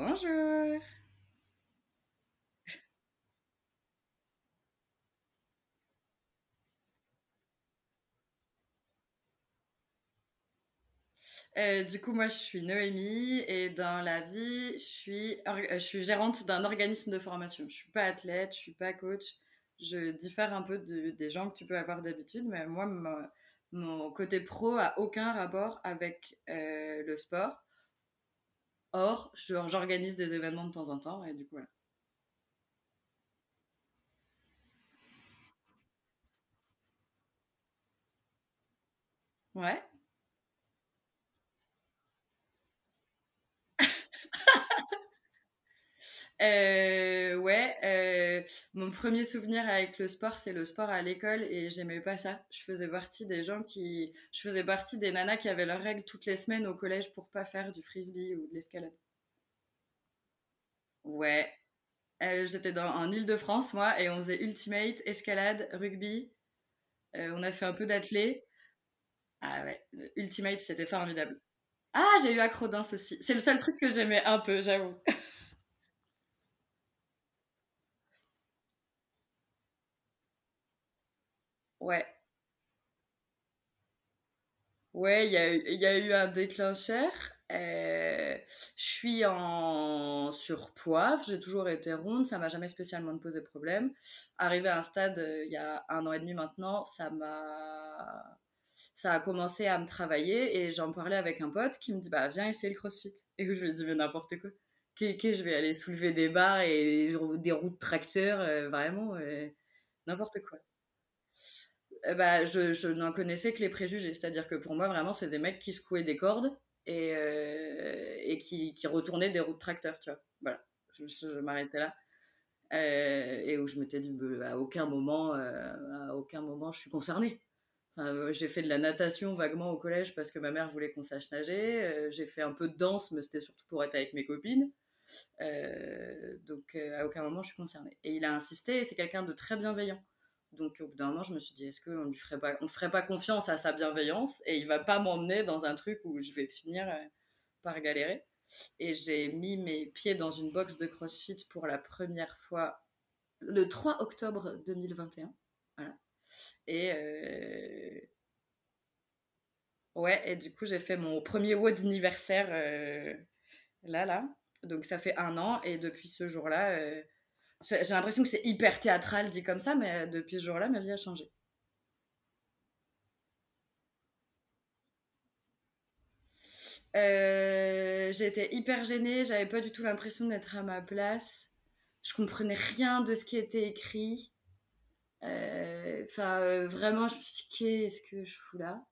Bonjour. Euh, du coup, moi, je suis Noémie et dans la vie, je suis, euh, je suis gérante d'un organisme de formation. Je suis pas athlète, je suis pas coach. Je diffère un peu de- des gens que tu peux avoir d'habitude, mais moi, mon, mon côté pro a aucun rapport avec euh, le sport. Or, j'organise des événements de temps en temps et du coup, voilà. Ouais. Euh, ouais, euh, mon premier souvenir avec le sport, c'est le sport à l'école et j'aimais pas ça. Je faisais partie des gens qui, je faisais partie des nanas qui avaient leurs règles toutes les semaines au collège pour pas faire du frisbee ou de l'escalade. Ouais, Euh, j'étais dans, en Île-de-France moi et on faisait ultimate, escalade, rugby. Euh, on a fait un peu d'athlé. Ah ouais, ultimate c'était formidable. Ah, j'ai eu acrodance aussi. C'est le seul truc que j'aimais un peu, j'avoue. Ouais. Ouais, il y a, eu- un déclencheur. Euh, je suis en surpoids, j'ai toujours été ronde, ça m'a jamais spécialement posé problème. Arrivé à un stade, euh, il y a un an et demi maintenant, ça m'a, ça a commencé à me travailler et j'en parlais avec un pote qui me dit bah viens essayer le CrossFit. Et je lui ai dit mais n'importe quoi. Que, que je vais aller soulever des barres et des roues de tracteur, euh, vraiment n'importe quoi. Euh, bah, je, je n'en connaissais que les préjugés. C'est-à-dire que pour moi, vraiment, c'est des mecs qui secouaient des cordes et, euh, et qui, qui retournaient des roues de tracteur, tu vois. Voilà, je, m'arrêtais là. Euh, et où je m'étais dit, bah, à aucun moment, euh, à aucun moment, je suis concernée. J'ai fait de la natation vaguement au collège parce que ma mère voulait qu'on sache nager. J'ai fait un peu de danse, mais c'était surtout pour être avec mes copines. Donc à aucun moment je suis concernée. Et il a insisté, et c'est quelqu'un de très bienveillant. Donc au bout d'un moment, je me suis dit, est-ce qu'on lui ferait pas, confiance à sa bienveillance et il va pas m'emmener dans un truc où je vais finir euh, par galérer. Et j'ai mis mes pieds dans une box de CrossFit pour la première fois le 3 octobre 2021. Voilà. Et euh, ouais, et du coup j'ai fait mon premier WOD anniversaire euh, là là. Donc ça fait un an et depuis ce jour-là, j'ai l'impression que c'est hyper théâtral dit comme ça, mais euh, depuis ce jour-là, ma vie a changé. Euh, j'étais hyper gênée, j'avais pas du tout l'impression d'être à ma place. Je comprenais rien de ce qui était écrit. Euh, Enfin, vraiment, je me suis dit, qu'est-ce que je fous là?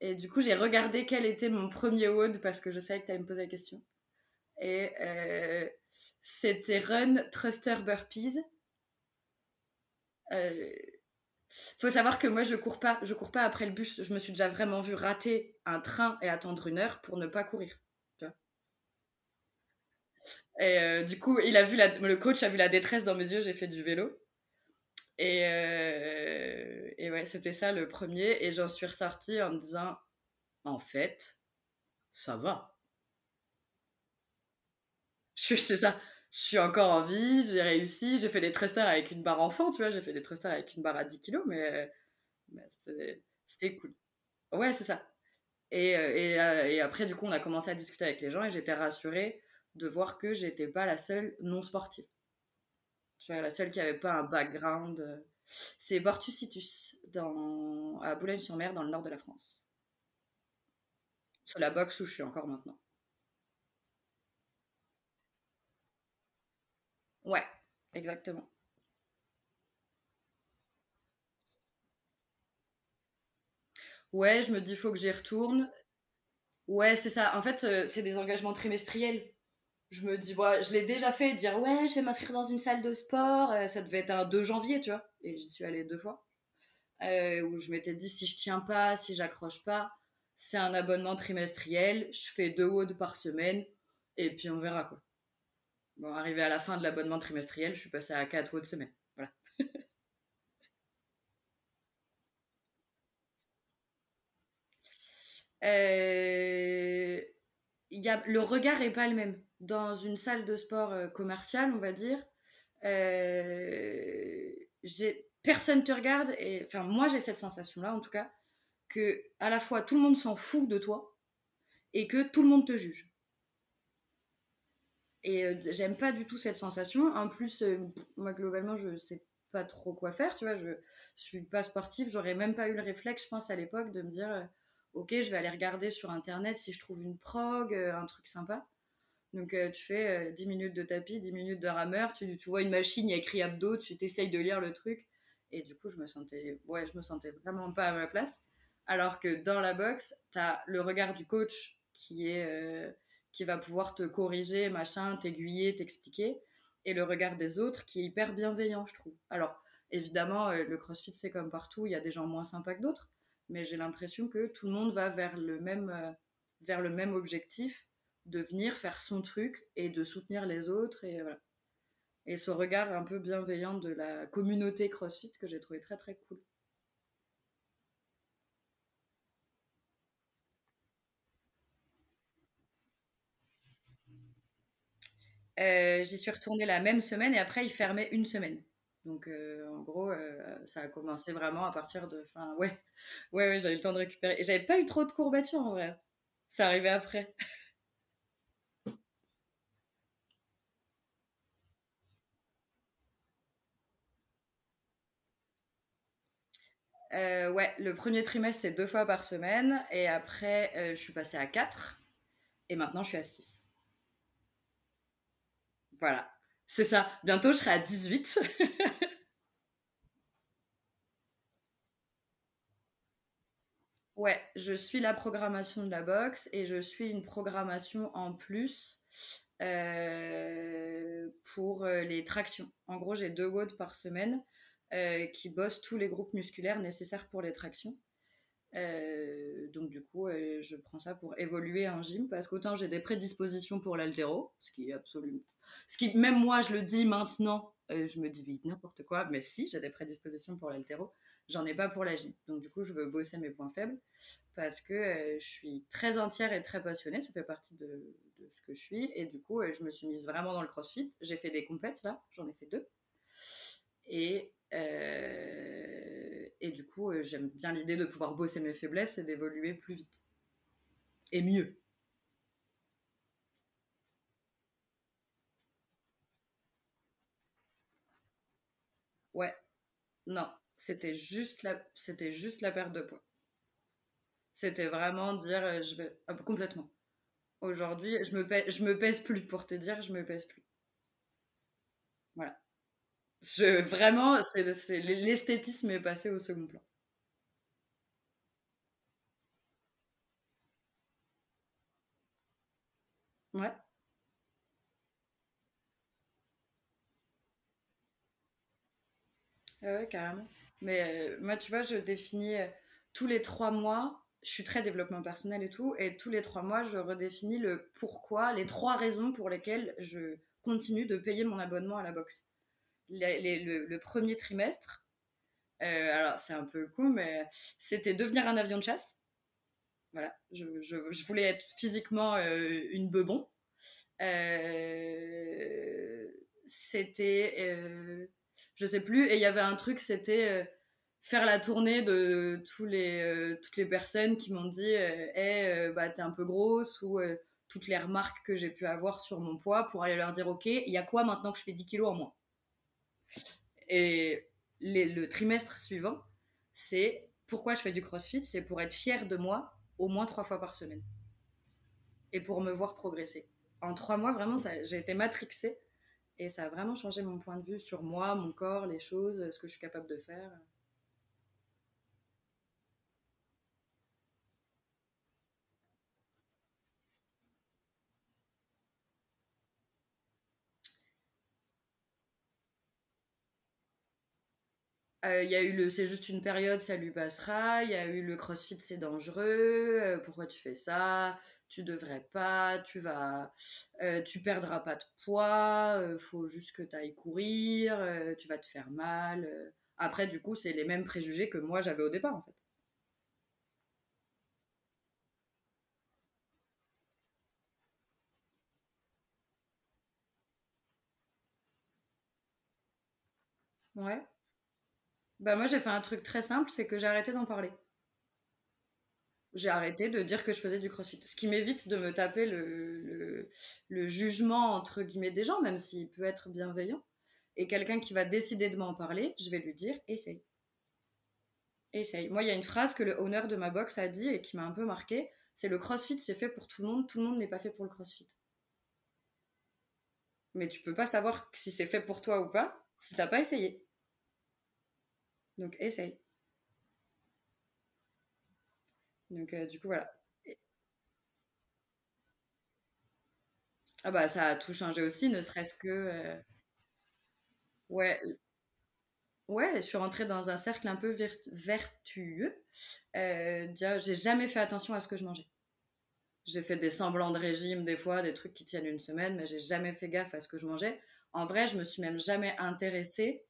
Et du coup, j'ai regardé quel était mon premier WOD parce que je savais que tu allais me poser la question. Et c'était Run Thruster Burpees. Euh, faut savoir que moi, je cours pas, je cours pas après le bus. Je me suis déjà vraiment vu rater un train et attendre une heure pour ne pas courir. Et euh, du coup, il a vu le coach a vu la détresse dans mes yeux. J'ai fait du vélo. Et, euh, et ouais, c'était ça le premier. Et j'en suis ressortie en me disant, en fait, ça va. Je suis, ça. Je suis encore en vie, j'ai réussi, j'ai fait des thrusters avec une barre enfant, tu vois, j'ai fait des thrusters avec une barre à 10 kilos, mais, c'était cool. Ouais, c'est ça. Et, euh, euh, et après, du coup, on a commencé à discuter avec les gens et j'étais rassurée de voir que j'étais pas la seule non sportive. Tu vois, la seule qui avait pas un background. euh, C'est Bortus dans, à Boulogne-sur-Mer, dans le nord de la France. Sur la boxe où je suis encore maintenant. Ouais, exactement. Ouais, je me dis, faut que j'y retourne. Ouais, c'est ça. En fait, euh, c'est des engagements trimestriels. Je me dis, ouais, je l'ai déjà fait, dire, ouais, je vais m'inscrire dans une salle de sport. euh, ça devait être un 2 janvier, tu vois. Et j'y suis allée deux fois. Euh, où je m'étais dit, si je tiens pas, si j'accroche pas, c'est un abonnement trimestriel. Je fais deux WOD par semaine. Et puis on verra, quoi. Bon, arrivé à la fin de l'abonnement trimestriel, je suis passée à 4 WOD semaine. Voilà. Euh, y a, le regard est pas le même. Dans une salle de sport euh, commerciale, on va dire, euh, personne te regarde. Et, enfin, moi, j'ai cette sensation-là, en tout cas, que à la fois tout le monde s'en fout de toi et que tout le monde te juge. Et euh, j'aime pas du tout cette sensation. En plus, euh, moi, globalement, je sais pas trop quoi faire, tu vois. Je, suis pas sportive. J'aurais même pas eu le réflexe, je pense, à l'époque, de me dire, euh, ok, je vais aller regarder sur Internet si je trouve une prog, un truc sympa. Donc, tu fais euh, 10 minutes de tapis, 10 minutes de rameur, tu, tu vois une machine, il y a écrit abdos, tu t'essayes de lire le truc. Et du coup, je me sentais, ouais, je me sentais vraiment pas à ma place. Alors que dans la boxe, tu as le regard du coach qui est, qui va pouvoir te corriger, machin, t'aiguiller, t'expliquer, et le regard des autres qui est hyper bienveillant, je trouve. Alors, évidemment, euh, le CrossFit, c'est comme partout, il y a des gens moins sympas que d'autres, mais j'ai l'impression que tout le monde va vers le même, euh, vers le même objectif de venir faire son truc et de soutenir les autres et voilà. Et ce regard un peu bienveillant de la communauté CrossFit que j'ai trouvé très très cool. J'y suis retournée la même semaine et après ils fermaient une semaine. Donc euh, en gros, euh, ça a commencé vraiment à partir de fin. Ouais, ouais, ouais, j'avais le temps de récupérer. Et j'avais pas eu trop de courbatures en vrai. Ça arrivait après. Euh, ouais, le premier trimestre c'est deux fois par semaine et après euh, je suis passée à 4 et maintenant je suis à 6. Voilà, c'est ça. Bientôt je serai à 18. Ouais, je suis la programmation de la boxe et je suis une programmation en plus euh, pour euh, les tractions. En gros, j'ai deux WOD par semaine euh, qui bossent tous les groupes musculaires nécessaires pour les tractions. Donc du coup, je prends ça pour évoluer en gym parce qu'autant j'ai des prédispositions pour l'haltéro, ce qui est absolument, ce qui même moi je le dis maintenant, euh, je me dis n'importe quoi, mais si j'ai des prédispositions pour l'haltéro, j'en ai pas pour la gym. Donc du coup, je veux bosser mes points faibles parce que euh, je suis très entière et très passionnée, ça fait partie de, ce que je suis et du coup, euh, je me suis mise vraiment dans le CrossFit. J'ai fait des compètes là, j'en ai fait deux et du coup, j'aime bien l'idée de pouvoir bosser mes faiblesses et d'évoluer plus vite. Et mieux. Ouais, non, c'était juste la, c'était perte de poids. C'était vraiment dire, euh, je vais, ah, complètement. Aujourd'hui, je me pèse, me pèse plus, pour te dire, je me pèse plus. Voilà. Je, vraiment, c'est, c'est, l'esthétisme est passé au second plan. Ouais, ouais, carrément. Mais euh, moi, tu vois, je définis euh, tous les trois mois, je suis très développement personnel et tout, et tous les trois mois, je redéfinis le pourquoi, les trois raisons pour lesquelles je continue de payer mon abonnement à la boxe. Le, premier trimestre, euh, alors c'est un peu con, mais c'était devenir un avion de chasse. Voilà, je, je- je voulais être physiquement une bebon. C'était, je sais plus, et il y avait un truc, c'était euh, faire la tournée de euh, toutes les personnes qui m'ont dit euh, Hey, bah, t'es un peu grosse, ou toutes les remarques que j'ai pu avoir sur mon poids pour aller leur dire Ok, il y a quoi maintenant que je fais 10 kilos en moins? Et le trimestre suivant, c'est pourquoi je fais du crossfit C'est pour être fière de moi au moins trois fois par semaine. Et pour me voir progresser. En trois mois, vraiment, j'ai été matrixée et ça a vraiment changé mon point de vue sur moi, mon corps, les choses, ce que je suis capable de faire. Euh, Il y a eu le c'est juste une période, ça lui passera. Il y a eu le crossfit, c'est dangereux. euh, pourquoi tu fais ça? tu devrais pas, tu vas, euh, tu perdras pas de poids, euh, faut juste que tu ailles courir, euh, tu vas te faire mal. Euh. Après, du coup, c'est les mêmes préjugés que moi j'avais au départ, en fait. Ouais. Bah moi, j'ai fait un truc très simple, c'est que j'ai arrêté d'en parler. J'ai arrêté de dire que je faisais du crossfit. Ce qui m'évite de me taper le, jugement entre guillemets des gens, même s'il peut être bienveillant. Et quelqu'un qui va décider de m'en parler, je vais lui dire essaye. Essaye. Moi, il y a une phrase que le owner de ma box a dit et qui m'a un peu marqué c'est le crossfit, c'est fait pour tout le monde, tout le monde n'est pas fait pour le crossfit. Mais tu peux pas savoir si c'est fait pour toi ou pas si t'as pas essayé. Donc essaye. Donc euh, du coup voilà. Ah bah ça a tout changé aussi, ne serait-ce que euh, ouais ouais, je suis rentrée dans un cercle un peu vertueux. Euh, j'ai jamais fait attention à ce que je mangeais. J'ai fait des semblants de régime des fois, des trucs qui tiennent une semaine, mais j'ai jamais fait gaffe à ce que je mangeais. En vrai, je me suis même jamais intéressée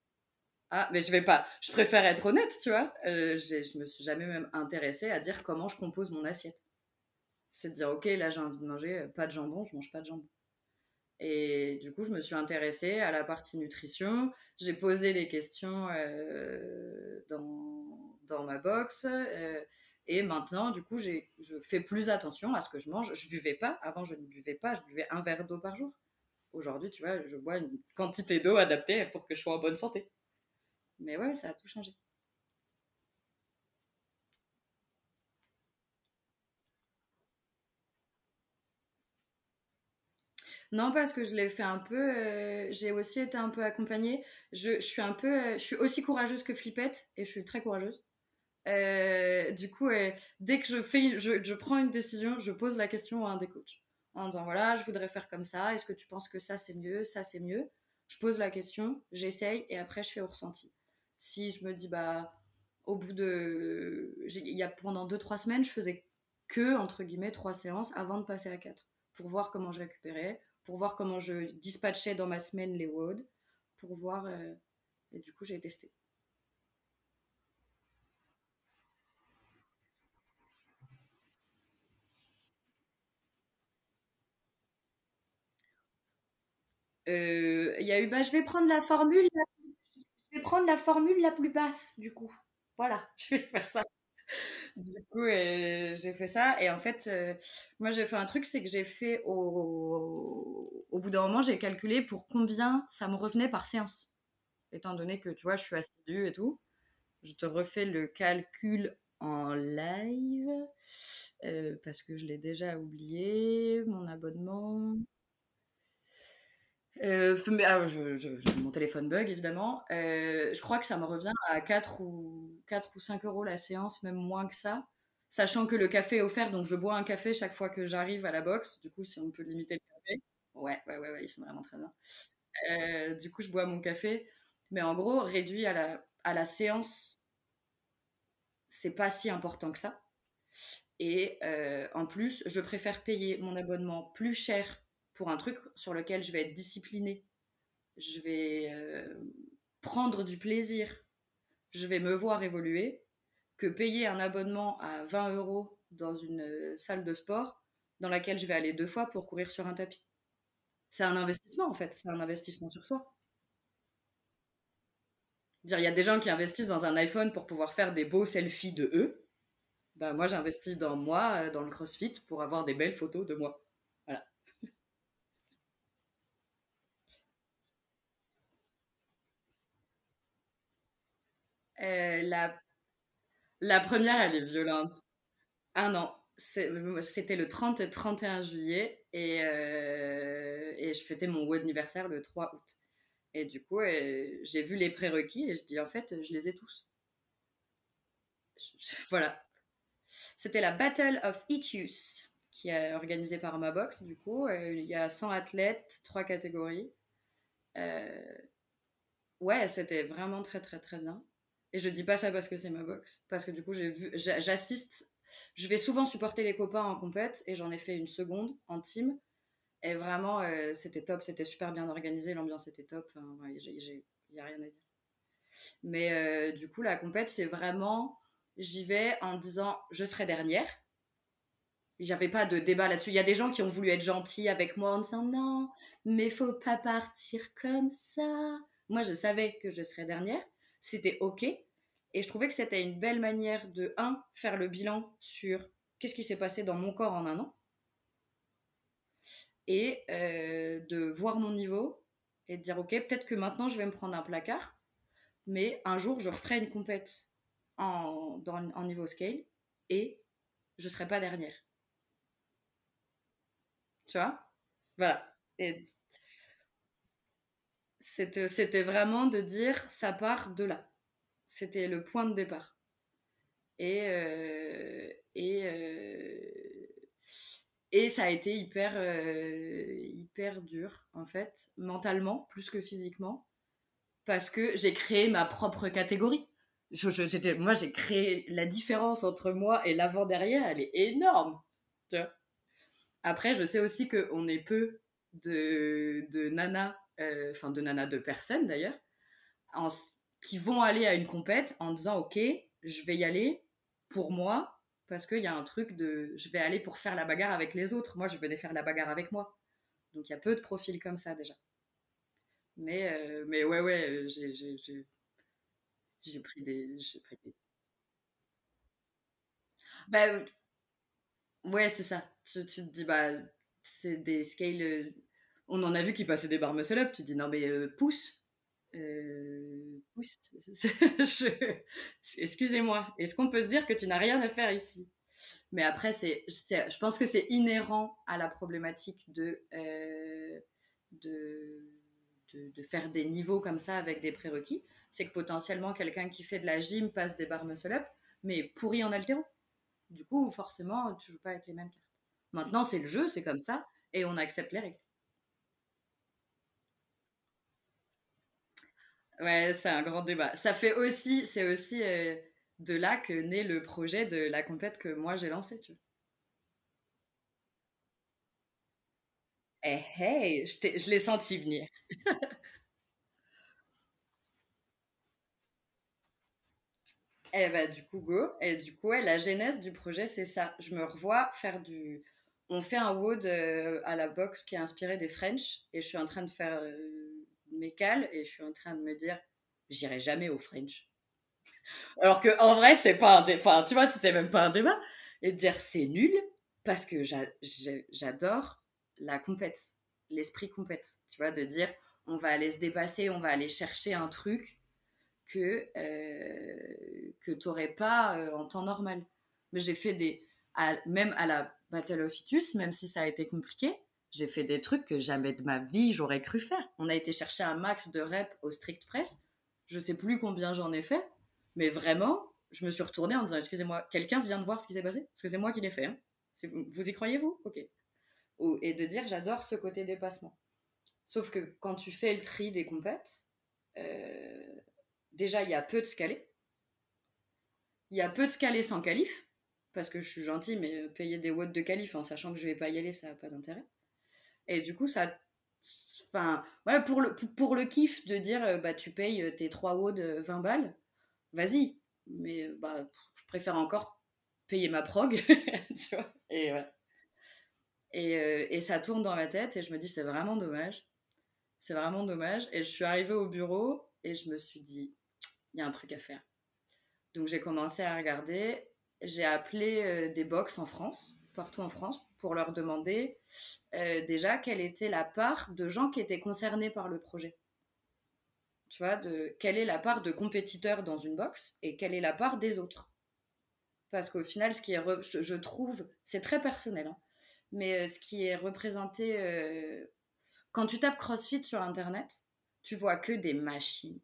Ah, mais je vais pas. Je préfère être honnête, tu vois. Euh, je me suis jamais même intéressée à dire comment je compose mon assiette. C'est de dire, ok, là j'ai envie de manger euh, pas de jambon, je mange pas de jambon. Et du coup, je me suis intéressée à la partie nutrition. J'ai posé les questions euh, dans, dans ma box. euh, et maintenant, du coup, je fais plus attention à ce que je mange. Je buvais pas. Avant, je ne buvais pas. Je buvais un verre d'eau par jour. Aujourd'hui, tu vois, je bois une quantité d'eau adaptée pour que je sois en bonne santé. Mais ouais, ça a tout changé. Non, parce que je l'ai fait un peu. euh, j'ai aussi été un peu accompagnée. Je, suis un peu. euh, je suis aussi courageuse que Flippette et je suis très courageuse. Euh, du coup, dès que je fais, je prends une décision, je pose la question à un des coachs en disant voilà, je voudrais faire comme ça. Est-ce que tu penses que ça c'est mieux, ça c'est mieux? Je pose la question, j'essaye et après je fais au ressenti. Si je me dis bah au bout de, il y a pendant deux trois semaines, je faisais que entre guillemets trois séances avant de passer à quatre pour voir comment je récupérais, pour voir comment je dispatchais dans ma semaine les WOD, pour voir euh, et du coup j'ai testé. Euh, Il y a eu bah je vais prendre la formule vais prendre la formule la plus basse, du coup. Voilà, je vais faire ça. Du coup, euh, j'ai fait ça. Et en fait, euh, moi, j'ai fait un truc, c'est que j'ai fait au... Au bout d'un moment, j'ai calculé pour combien ça me revenait par séance. Étant donné que, tu vois, je suis assidue et tout. Je te refais le calcul en live euh, parce que je l'ai déjà oublié. Mon abonnement. Euh, ah, mon téléphone bug évidemment. Euh, je crois que ça me revient à 4 ou, 4 ou 5 euros la séance, même moins que ça. Sachant que le café est offert, donc je bois un café chaque fois que j'arrive à la boxe. Du coup, si on peut limiter le café. Ouais, ouais, ouais, ouais, ils sont vraiment très bien. Euh, du coup, je bois mon café. Mais en gros, réduit à la, à la séance, c'est pas si important que ça. Et euh, en plus, je préfère payer mon abonnement plus cher pour un truc sur lequel je vais être disciplinée je vais euh, prendre du plaisir, je vais me voir évoluer, que payer un abonnement à 20 euros dans une euh, salle de sport dans laquelle je vais aller deux fois pour courir sur un tapis. C'est un investissement en fait, c'est un investissement sur soi. Dire, il y a des gens qui investissent dans un iPhone pour pouvoir faire des beaux selfies de eux. Bah, moi, j'investis dans moi, euh, dans le CrossFit, pour avoir des belles photos de moi. Voilà. Euh, la, la première, elle est violente. An. C'est- C'était le 30 et 31 juillet et, euh, et je fêtais mon anniversaire le 3 août. Et du coup, euh, j'ai vu les prérequis et je dis en fait, je les ai tous. Voilà. C'était la Battle of Itius qui est organisée par ma box. Du coup, il y a 100 athlètes, trois catégories. Ouais, c'était vraiment très très très bien. Et je dis pas ça parce que c'est ma box, parce que du coup, j'ai vu, j'a- j'assiste. Je vais souvent supporter les copains en compète et j'en ai fait une seconde en team. Et vraiment, euh, c'était top, c'était super bien organisé, l'ambiance était top. Il n'y a rien à dire. Mais euh, du coup, la compète, c'est vraiment, j'y vais en disant, je serai dernière. J'avais pas de débat là-dessus. Il y a des gens qui ont voulu être gentils avec moi en disant non, mais faut pas partir comme ça. Moi, je savais que je serais dernière. C'était OK. Et je trouvais que c'était une belle manière de, un, faire le bilan sur qu'est-ce qui s'est passé dans mon corps en un an. Et euh, de voir mon niveau et de dire, OK, peut-être que maintenant, je vais me prendre un placard. Mais un jour, je referai une compète en, dans, niveau scale et je serai pas dernière. Tu vois? Voilà. C'était, c'était vraiment de dire ça part de là. C'était le point de départ. Et, euh, et, euh, et ça a été hyper, euh, hyper dur, en fait, mentalement, plus que physiquement, parce que j'ai créé ma propre catégorie. Moi, j'ai créé la différence entre moi et l'avant-derrière, elle est énorme. Après, je sais aussi qu'on est peu de, de nanas, enfin de nanas de personnes d'ailleurs, qui vont aller à une compète en disant ok, je vais y aller pour moi parce qu'il y a un truc de je vais aller pour faire la bagarre avec les autres. Moi, je venais faire la bagarre avec moi. Donc il y a peu de profils comme ça déjà. Mais, euh, mais ouais, ouais, j'ai pris des. Pris des... Bah, ouais, c'est ça. Tu, tu, te dis, bah, c'est des scales. Euh, on en a vu qui passaient des barres muscle up. Tu te dis, non, mais euh, pousse. Euh. Excusez-moi. Est-ce qu'on peut se dire que tu n'as rien à faire ici? Mais après, je pense que c'est inhérent à la problématique de, de, de, faire des niveaux comme ça avec des prérequis. C'est que potentiellement, quelqu'un qui fait de la gym passe des barres muscle up, mais pourri en altéro. Du coup, forcément, tu joues pas avec les mêmes cartes. Maintenant, c'est le jeu, c'est comme ça, et on accepte les règles. Ouais, c'est un grand débat. Ça fait aussi, c'est aussi euh, de là que naît le projet de la compète que moi j'ai lancé, tu. Eh hey, je, je l'ai senti venir. Eh bah, du coup, go. Et du coup, ouais, la genèse du projet, c'est ça. Je me revois faire du. On fait un WOD euh, à la boxe qui est inspiré des French. Et je suis en train de faire euh, Et je suis en train de me dire, j'irai jamais au French. Alors que en vrai, c'est pas un. Enfin, tu vois, c'était même pas un débat. Et de dire, c'est nul. Parce que j'adore la compète. L'esprit compète. Tu vois, de dire, on va aller se dépasser, on va aller chercher un truc que, euh, que tu n'aurais pas euh, en temps normal. Mais j'ai fait des. même à la Battle of Itus, même si ça a été compliqué, j'ai fait des trucs que jamais de ma vie j'aurais cru faire. On a été chercher un max de reps au strict press. Je sais plus combien j'en ai fait, mais vraiment, je me suis retournée en disant Excusez-moi, quelqu'un vient de voir ce qui s'est passé? Parce que c'est moi qui l'ai fait. Hein. Vous y croyez, vous? Ok. Et de dire J'adore ce côté dépassement. Sauf que quand tu fais le tri des compètes, euh, déjà, il y a peu de scalés. Il y a peu de scalés sans qualif, parce que je suis gentil, mais euh, payer des watts de qualif en sachant que je vais pas y aller, ça n'a pas d'intérêt. Et du coup, ça. Enfin, voilà, pour le, pour le kiff de dire, euh, bah, tu payes euh, tes 3 watts de 20 balles, vas-y. Mais bah, je préfère encore payer ma prog, tu vois. Et. Et, et, ça tourne dans ma tête et je me dis, c'est vraiment dommage. C'est vraiment dommage. Et je suis arrivée au bureau et je me suis dit, il y a un truc à faire. Donc j'ai commencé à regarder, j'ai appelé euh, des box en France, partout en France, pour leur demander euh, déjà quelle était la part de gens qui étaient concernés par le projet. Tu vois, de quelle est la part de compétiteurs dans une box et quelle est la part des autres. Parce qu'au final, ce qui est, je, trouve, c'est très personnel, hein, mais euh, ce qui est représenté, quand tu tapes CrossFit sur Internet, tu vois que des machines,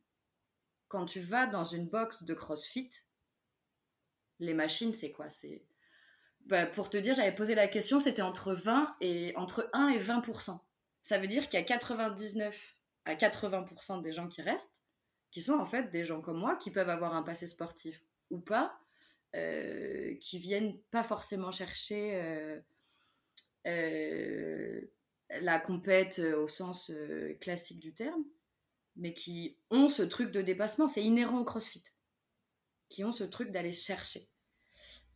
quand tu vas dans une box de CrossFit, les machines, c'est quoi? Bah, pour te dire, j'avais posé la question, c'était entre 20 et entre 1 et 20% Ça veut dire qu'il y a 99 à 80% des gens qui restent, qui sont en fait des gens comme moi, qui peuvent avoir un passé sportif ou pas, euh, qui viennent pas forcément chercher euh, euh, la compète au sens classique du terme, mais qui ont ce truc de dépassement. C'est inhérent au CrossFit. Qui ont ce truc d'aller chercher.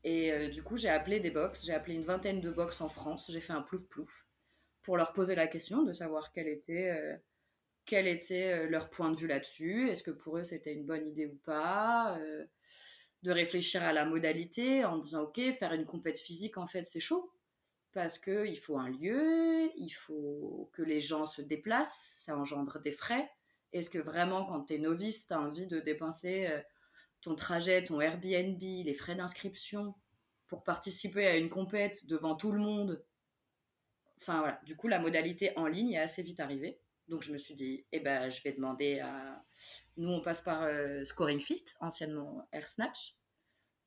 Et euh, du coup, j'ai appelé des box. J'ai appelé une vingtaine de box en France. J'ai fait un plouf-plouf pour leur poser la question de savoir quelle était, euh, quel était leur point de vue là-dessus, est-ce que pour eux c'était une bonne idée ou pas, de réfléchir à la modalité en disant ok, faire une compète physique en fait c'est chaud parce qu'il faut un lieu, il faut que les gens se déplacent, ça engendre des frais. Est-ce que vraiment quand tu es novice, tu as envie de dépenser ton trajet, ton Airbnb, les frais d'inscription pour participer à une compète devant tout le monde Enfin voilà, du coup la modalité en ligne est assez vite arrivée. Donc je me suis dit, eh ben, je vais demander à... Nous, on passe par euh, Scoring Fit, anciennement Air Snatch.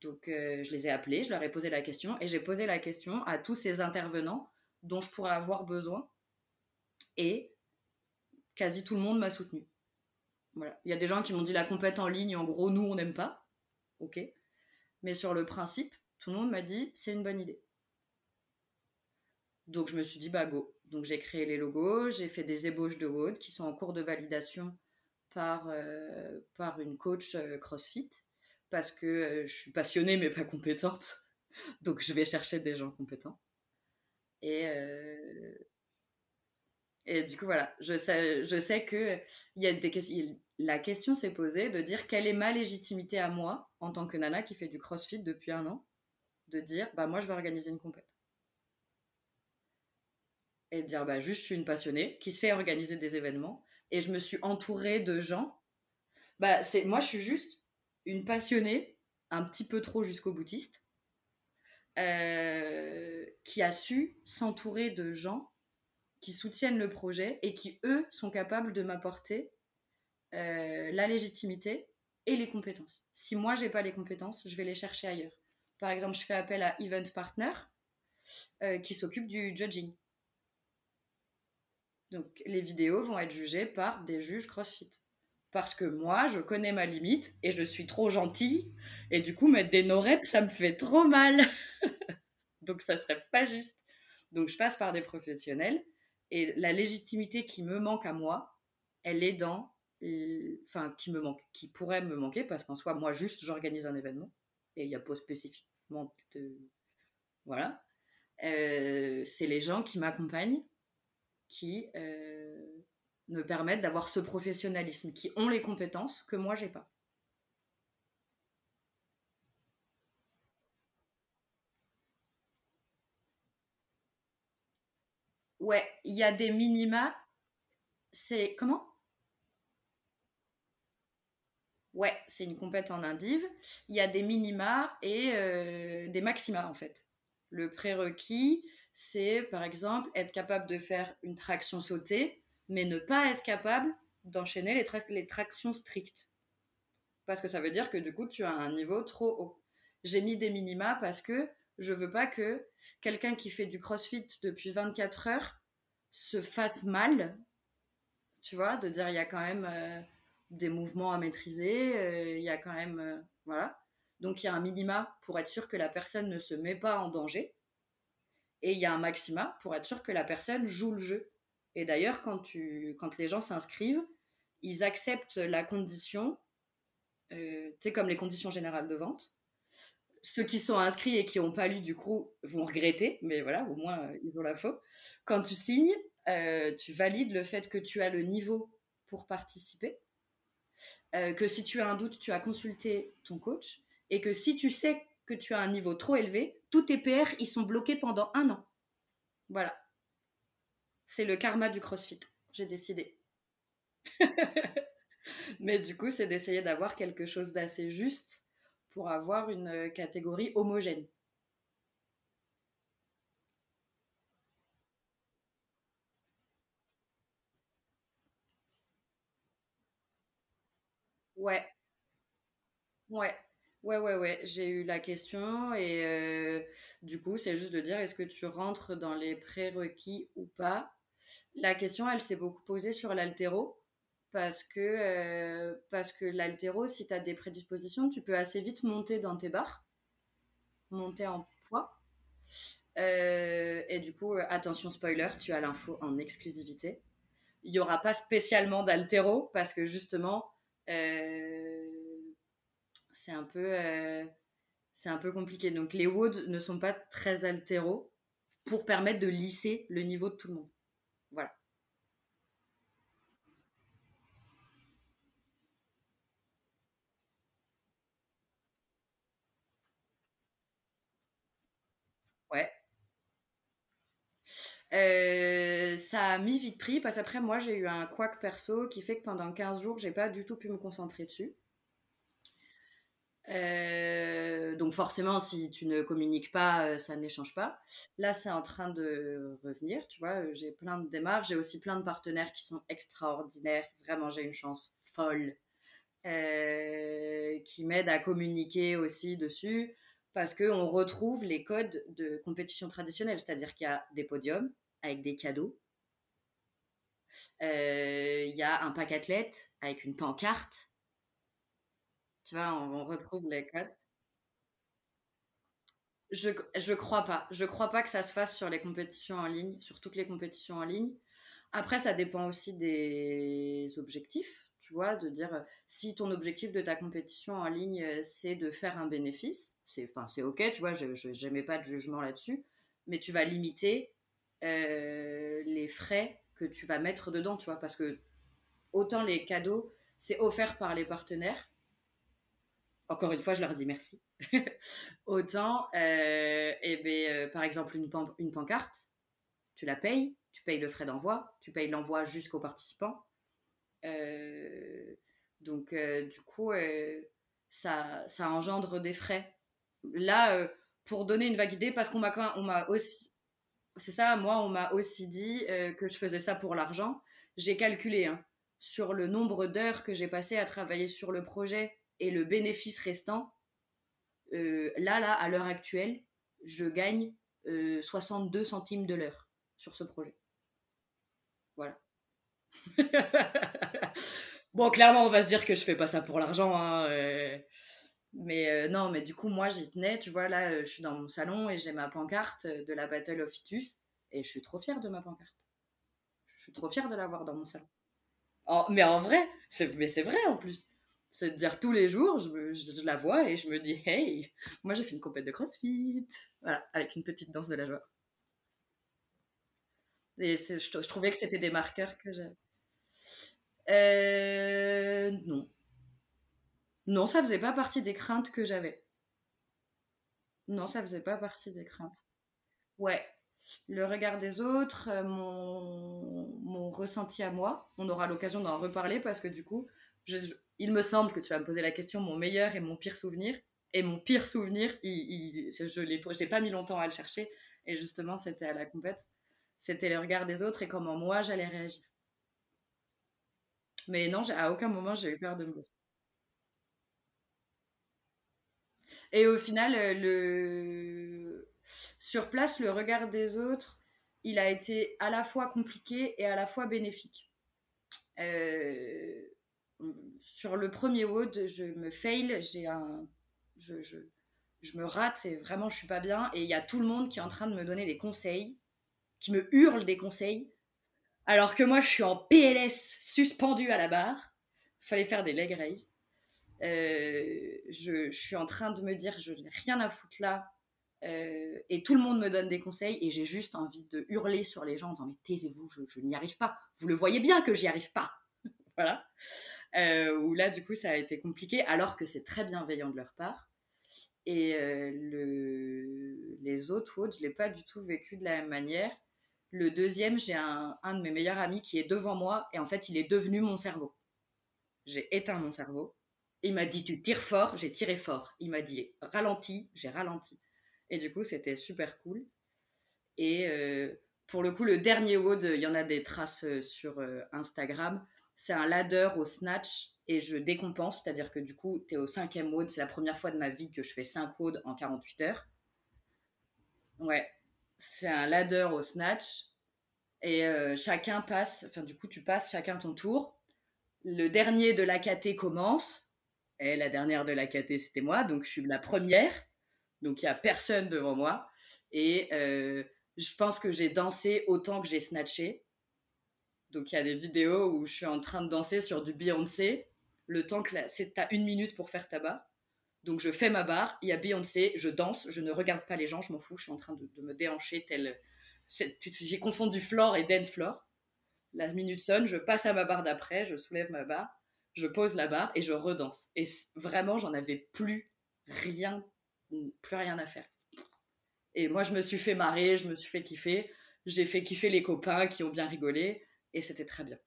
Donc euh, je les ai appelés, je leur ai posé la question et j'ai posé la question à tous ces intervenants dont je pourrais avoir besoin. Et quasi tout le monde m'a soutenu. Il y a des gens qui m'ont dit la compète en ligne, en gros, nous, on n'aime pas. Ok. Mais sur le principe, tout le monde m'a dit c'est une bonne idée. Donc je me suis dit bah go. Donc j'ai créé les logos, j'ai fait des ébauches de WOD qui sont en cours de validation par, euh, une coach euh, CrossFit parce que euh, je suis passionnée mais pas compétente. Donc je vais chercher des gens compétents. Et, du coup voilà, je sais, je que y a des la question s'est posée de dire quelle est ma légitimité à moi en tant que nana qui fait du CrossFit depuis un an, de dire bah moi je vais organiser une compète et dire bah, juste je suis une passionnée qui sait organiser des événements et je me suis entourée de gens. Bah, c'est, moi, je suis juste une passionnée, un petit peu trop jusqu'au boutiste, euh, qui a su s'entourer de gens qui soutiennent le projet et qui, eux, sont capables de m'apporter euh, la légitimité et les compétences. Si moi, j'ai pas les compétences, je vais les chercher ailleurs. Par exemple, je fais appel à Event Partner euh, qui s'occupe du judging. Donc les vidéos vont être jugées par des juges CrossFit. Parce que moi, je connais ma limite et je suis trop gentille. Et du coup, mettre des no ça me fait trop mal. Donc ça serait pas juste. Donc je passe par des professionnels. Et la légitimité qui me manque à moi, elle est dans... Enfin, qui me manque, qui pourrait me manquer, parce qu'en soi, moi, juste, j'organise un événement. Et il n'y a pas spécifiquement de... Voilà. Euh, c'est les gens qui m'accompagnent qui euh, me permettent d'avoir ce professionnalisme, qui ont les compétences que moi j'ai pas. Ouais, il y a des minima. C'est comment? Ouais, c'est une compète en indive. Il y a des minima et euh, des maxima en fait. Le prérequis, c'est par exemple être capable de faire une traction sautée, mais ne pas être capable d'enchaîner les, tractions strictes. Parce que ça veut dire que du coup, tu as un niveau trop haut. J'ai mis des minima parce que je veux pas que quelqu'un qui fait du crossfit depuis 24 heures se fasse mal, tu vois, de dire il y a quand même euh, des mouvements à maîtriser, euh, il y a quand même. Euh, voilà. Donc il y a un minima pour être sûr que la personne ne se met pas en danger. Et il y a un maxima pour être sûr que la personne joue le jeu. Et d'ailleurs, quand, tu, quand les gens s'inscrivent, ils acceptent la condition, euh, tu sais, comme les conditions générales de vente. Ceux qui sont inscrits et qui n'ont pas lu, du coup, vont regretter, mais voilà, au moins, euh, ils ont faute. Quand tu signes, tu valides le fait que tu as le niveau pour participer, que si tu as un doute, tu as consulté ton coach, et que si tu sais que tu as un niveau trop élevé, tous tes PR, ils sont bloqués pendant un an. Voilà. C'est le karma du CrossFit. J'ai décidé. Mais du coup, c'est d'essayer d'avoir quelque chose d'assez juste pour avoir une catégorie homogène. Ouais, ouais. Ouais, ouais, ouais, j'ai eu la question et euh, du coup, c'est juste de dire est-ce que tu rentres dans les prérequis ou pas? La question, elle s'est beaucoup posée sur l'altéro parce que, euh, parce que l'altéro, si tu as des prédispositions, tu peux assez vite monter dans tes barres, monter en poids. Euh, et du coup, attention spoiler, tu as l'info en exclusivité. Il n'y aura pas spécialement d'altéro parce que justement, c'est un peu euh, c'est un peu compliqué. Donc les WOD ne sont pas très altéro pour permettre de lisser le niveau de tout le monde. Voilà. Euh, ça a mis vite pris parce qu'après, moi, j'ai eu un couac perso qui fait que pendant 15 jours, j'ai pas du tout pu me concentrer dessus. Euh, donc forcément, si tu ne communiques pas, euh, ça n'échange pas. Là, c'est en train de revenir, tu vois. J'ai plein de démarches, j'ai aussi plein de partenaires qui sont extraordinaires. Vraiment, j'ai une chance folle qui m'aident à communiquer aussi dessus parce qu'on retrouve les codes de compétition traditionnelle, c'est-à-dire qu'il y a des podiums avec des cadeaux, euh, il y a un pack athlète avec une pancarte, tu vois, on, retrouve les codes. Je, je crois pas. Je crois pas que ça se fasse sur les compétitions en ligne, sur toutes les compétitions en ligne. Après, ça dépend aussi des objectifs tu vois, de dire si ton objectif de ta compétition en ligne euh, c'est de faire un bénéfice, c'est ok, tu vois, je n'aimais pas de jugement là-dessus, mais tu vas limiter euh, les frais que tu vas mettre dedans, tu vois, parce que autant les cadeaux c'est offert par les partenaires. Encore une fois, je leur dis merci. autant, euh, eh ben, par exemple, une, une pancarte, tu la payes, tu payes le frais d'envoi, tu payes l'envoi jusqu'aux participants euh, donc, euh, du coup, euh, ça, ça engendre des frais. Là, pour donner une vague idée, parce qu'on m'a on m'a aussi, c'est ça, moi, on m'a aussi dit que je faisais ça pour l'argent. J'ai calculé hein, sur le nombre d'heures que j'ai passé à travailler sur le projet et le bénéfice restant. là, là, à l'heure actuelle, je gagne 62 centimes de l'heure sur ce projet. Voilà. bon, clairement, on va se dire que je fais pas ça pour l'argent. Hein, euh. Mais euh, non, mais du coup, moi, j'y tenais. Tu vois, là, je suis dans mon salon et j'ai ma pancarte de la Battle of Itus. Et je suis trop fière de ma pancarte. Je suis trop fière de l'avoir dans mon salon. mais en vrai, c'est, mais c'est vrai en plus. C'est de dire tous les jours, je, la vois et je me dis, hey, moi j'ai fait une compète de crossfit. Voilà, avec une petite danse de la joie. Et je, je, trouvais que c'était des marqueurs que j'avais. Euh, non. Non, ça faisait pas partie des craintes que j'avais. Non, ça faisait pas partie des craintes. Ouais. Le regard des autres, euh, mon, ressenti à moi, on aura l'occasion d'en reparler parce que du coup, il me semble que tu vas me poser la question mon meilleur et mon pire souvenir. Et mon pire souvenir, je l'ai, j'ai pas mis longtemps à le chercher. Et justement, c'était à la compète. C'était le regard des autres et comment moi j'allais réagir. Mais non, à aucun moment j'ai eu peur de me blesser. Et au final, euh, sur place, le regard des autres, il a été à la fois compliqué et à la fois bénéfique. Euh, sur le premier WOD, je me fail, j'ai un... Je, me rate et vraiment je suis pas bien. Et il y a tout le monde qui est en train de me donner des conseils, qui me hurle des conseils. Alors que moi, je suis en PLS suspendu à la barre. Il fallait faire des leg raises. Euh, je, suis en train de me dire, je n'ai rien à foutre là. Euh, et tout le monde me donne des conseils et j'ai juste envie de hurler sur les gens en disant mais taisez-vous, je, n'y arrive pas. Vous le voyez bien que j'y arrive pas. voilà. Euh, où là, du coup, ça a été compliqué alors que c'est très bienveillant de leur part. Et le... les autres autres, je ne l'ai pas du tout vécu de la même manière. Le deuxième, j'ai un, de mes meilleurs amis qui est devant moi et en fait, il est devenu mon cerveau. J'ai éteint mon cerveau. Il m'a dit tu tires fort, j'ai tiré fort. Il m'a dit ralenti, j'ai ralenti. Et du coup, c'était super cool. Et euh, pour le coup, le dernier WOD, il y en a des traces euh, sur euh, Instagram. C'est un ladder au snatch et je décompense, c'est-à-dire que du coup, tu es au cinquième WOD. C'est la première fois de ma vie que je fais 5 WOD en 48 heures. Ouais, c'est un ladder au snatch. Et euh, chacun passe, enfin du coup tu passes chacun ton tour. Le dernier de la l'AKT commence. Et la dernière de la l'AKT c'était moi, donc je suis la première. Donc il n'y a personne devant moi. Et euh, je pense que j'ai dansé autant que j'ai snatché. Donc il y a des vidéos où je suis en train de danser sur du Beyoncé. Le temps que c'est t'as une minute pour faire ta barre. Donc je fais ma barre, il y a Beyoncé, je danse, je ne regarde pas les gens, je m'en fous, je suis en train de, me déhancher. J'ai confondu floor et dance floor. La minute sonne, je passe à ma barre d'après, je soulève ma barre, je pose la barre et je redanse. Et vraiment, j'en avais plus rien, plus rien à faire. Et moi, je me suis fait marrer, je me suis fait kiffer. J'ai fait kiffer les copains qui ont bien rigolé et c'était très bien.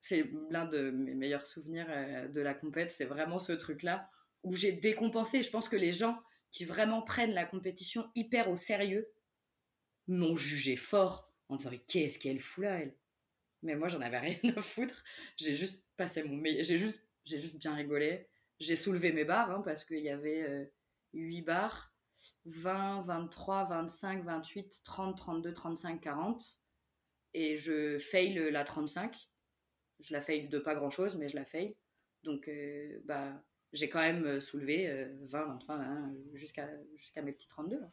C'est l'un de mes meilleurs souvenirs euh, de la compète, c'est vraiment ce truc-là où j'ai décompensé. Je pense que les gens qui vraiment prennent la compétition hyper au sérieux m'ont jugé fort en disant qu'est-ce qu'elle fout là elle? Mais moi j'en avais rien à foutre. J'ai juste bien rigolé. J'ai soulevé mes barres hein, parce qu'il y avait 8 euh, barres. 20 23 25 28 30 32 35 40 et je fail la 35 je la fail de pas grand chose mais je la fail. Donc euh, bah j'ai quand même euh, soulevé 20 23 jusqu'à jusqu'à mes petits 32 là.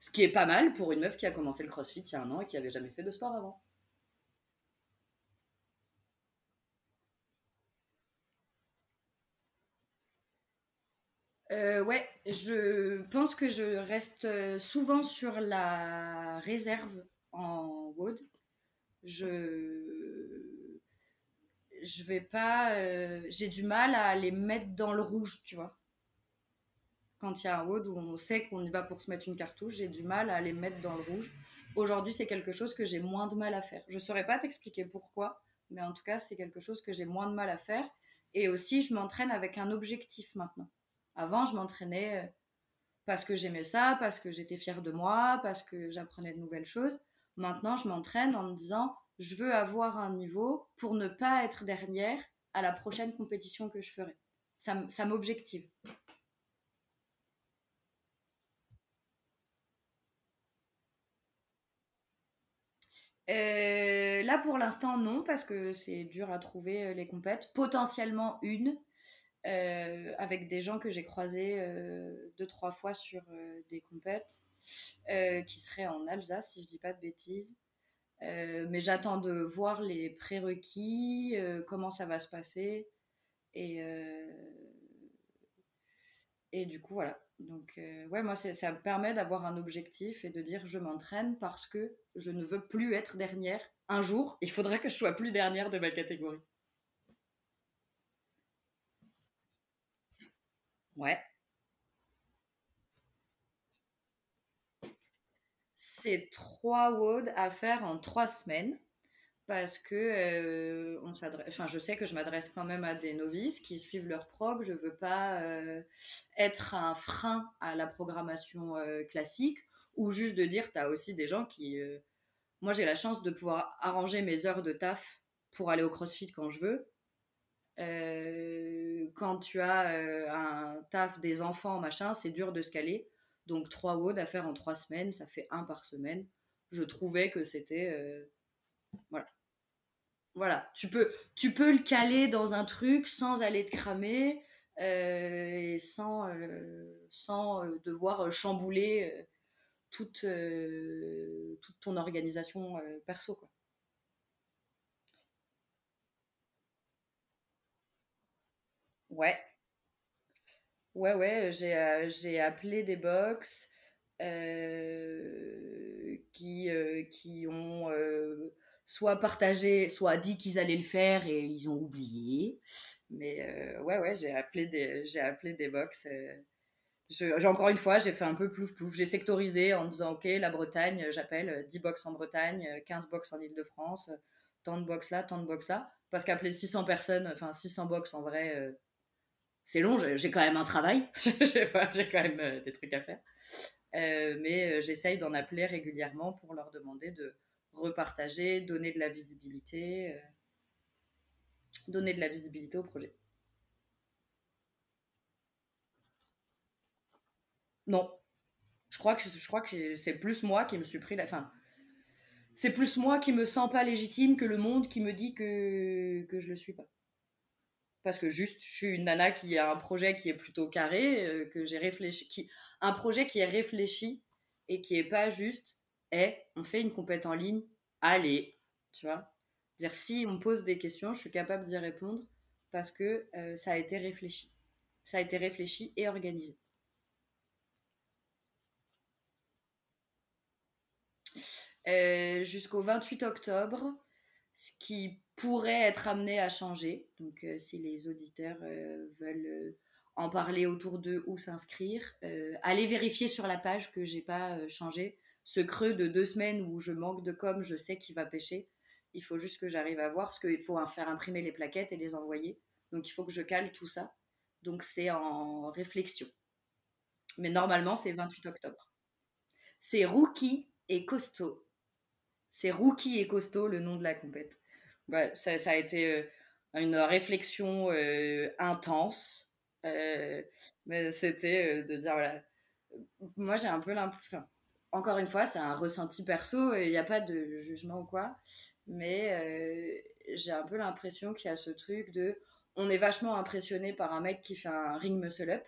Ce qui est pas mal pour une meuf qui a commencé le crossfit il y a un an et qui avait jamais fait de sport avant. Euh, ouais, je pense que je reste euh, souvent sur la réserve en WOD. Je je vais pas euh, j'ai du mal à les mettre dans le rouge, tu vois quand il y a un road où on sait qu'on y va pour se mettre une cartouche, j'ai du mal à les mettre dans le rouge. Aujourd'hui, c'est quelque chose que j'ai moins de mal à faire. Je saurais pas t'expliquer pourquoi, mais en tout cas, c'est quelque chose que j'ai moins de mal à faire. Et aussi, je m'entraîne avec un objectif maintenant. Avant, je m'entraînais euh, parce que j'aimais ça, parce que j'étais fière de moi, parce que j'apprenais de nouvelles choses. Maintenant, je m'entraîne en me disant, je veux avoir un niveau pour ne pas être dernière à la prochaine compétition que je ferai. Ça, m'objective. Euh, là, pour l'instant, non, parce que c'est dur à trouver euh, les compètes. Potentiellement une, euh, avec des gens que j'ai croisés deux, trois fois sur des compètes, qui seraient en Alsace, si je dis pas de bêtises. Mais j'attends de voir les prérequis, comment ça va se passer. Et, et du coup, voilà. Donc, euh, ouais, moi, ça me permet d'avoir un objectif et de dire je m'entraîne parce que je ne veux plus être dernière. Un jour, il faudra que je sois plus dernière de ma catégorie. Ouais. C'est trois WOD à faire en trois semaines parce que euh, on enfin, je sais que je m'adresse quand même à des novices qui suivent leur prog. Je veux pas euh, être un frein à la programmation euh, classique ou juste de dire, tu as aussi des gens qui... moi, j'ai la chance de pouvoir arranger mes heures de taf pour aller au CrossFit quand je veux. quand tu as un taf des enfants, machin, c'est dur de se caler. Donc, trois WOD à faire en trois semaines, ça fait un par semaine. Je trouvais que c'était... voilà voilà, tu peux, tu peux le caler dans un truc sans aller te cramer euh, et sans, euh, euh, devoir chambouler toute, toute ton organisation perso. Quoi. Ouais, ouais, ouais, j'ai j'ai appelé des box qui, qui ont soit partagé, soit dit qu'ils allaient le faire et ils ont oublié. Mais euh, ouais, ouais, j'ai appelé des, j'ai appelé des box. Euh, encore une fois, j'ai fait un peu plouf plouf. J'ai sectorisé en disant, ok, la Bretagne, j'appelle 10 box en Bretagne, 15 box en Ile-de-France, tant de box là, tant de box là. Parce qu'appeler 600 personnes, enfin 600 box en vrai, euh, c'est long, j'ai quand même un travail, j'ai quand même des trucs à faire. mais j'essaye d'en appeler régulièrement pour leur demander de, repartager, donner de la visibilité, euh, donner de la visibilité au projet. Non, je crois que je crois que c'est plus moi qui me suis pris. C'est plus moi qui me sens pas légitime que le monde qui me dit que que je le suis pas. Parce que juste je suis une nana qui a un projet qui est plutôt carré, euh, que j'ai réfléchi, qui un projet qui est réfléchi et qui est pas juste est on fait une compète en ligne, allez, tu vois? Dire si on me pose des questions, je suis capable d'y répondre parce que euh, ça a été réfléchi. Ça a été réfléchi et organisé. Euh, jusqu'au 28 octobre, ce qui pourrait être amené à changer. Donc, euh, si les auditeurs veulent en parler autour d'eux ou s'inscrire, allez vérifier sur la page que j'ai pas changé ce creux de deux semaines où je manque de com, je sais qu'il va pêcher. Il faut juste que j'arrive à voir parce qu'il faut faire imprimer les plaquettes et les envoyer. Donc il faut que je cale tout ça. Donc c'est en réflexion. Mais normalement, c'est 28 octobre. C'est Rookie et Costaud. C'est Rookie et Costaud le nom de la compète. Ça, a été euh, une réflexion euh, intense. Euh, mais c'était de dire, voilà, moi j'ai un peu l'impression, encore une fois, c'est un ressenti perso, il n'y a pas de jugement ou quoi, mais j'ai un peu l'impression qu'il y a ce truc de, on est vachement impressionné par un mec qui fait un ring muscle up.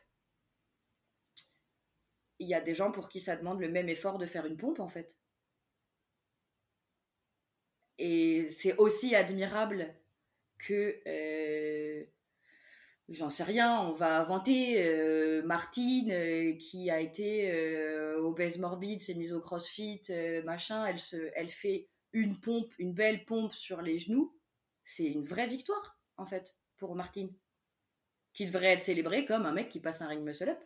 Il y a des gens pour qui ça demande le même effort de faire une pompe en fait. Et c'est aussi admirable que, euh, j'en sais rien, on va inventer euh, Martine euh, qui a été obèse morbide, s'est mise au crossfit, machin, elle, se, elle fait une pompe, une belle pompe sur les genoux. C'est une vraie victoire en fait pour Martine, qui devrait être célébrée comme un mec qui passe un ring muscle up.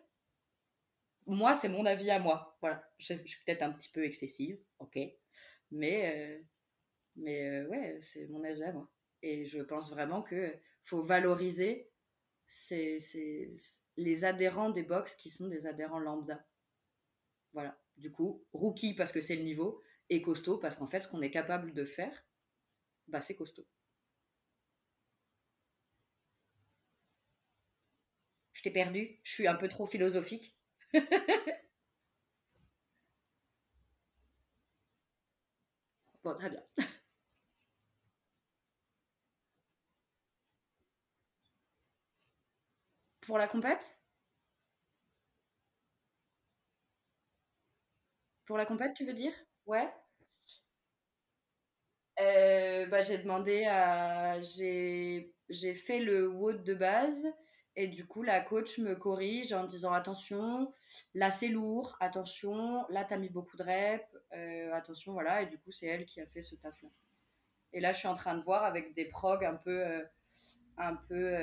Moi, c'est mon avis à moi. Voilà, je, suis peut-être un petit peu excessive, ok, mais mais euh, ouais, c'est mon avis à moi. Et je pense vraiment que faut valoriser les adhérents des box qui sont des adhérents lambda. Voilà. Du coup, rookie parce que c'est le niveau et costaud parce qu'en fait, ce qu'on est capable de faire, bah, c'est costaud. Je t'ai perdu. Je suis un peu trop philosophique. bon, très bien. Pour la compète? Pour la compète, tu veux dire? Ouais. Euh, bah, j'ai demandé à. J'ai fait le WOD de base et du coup, la coach me corrige en disant attention, là c'est lourd, attention, là t'as mis beaucoup de reps, euh, attention, voilà. Et du coup, c'est elle qui a fait ce taf-là. Et là, je suis en train de voir avec des progs un peu, euh, un peu,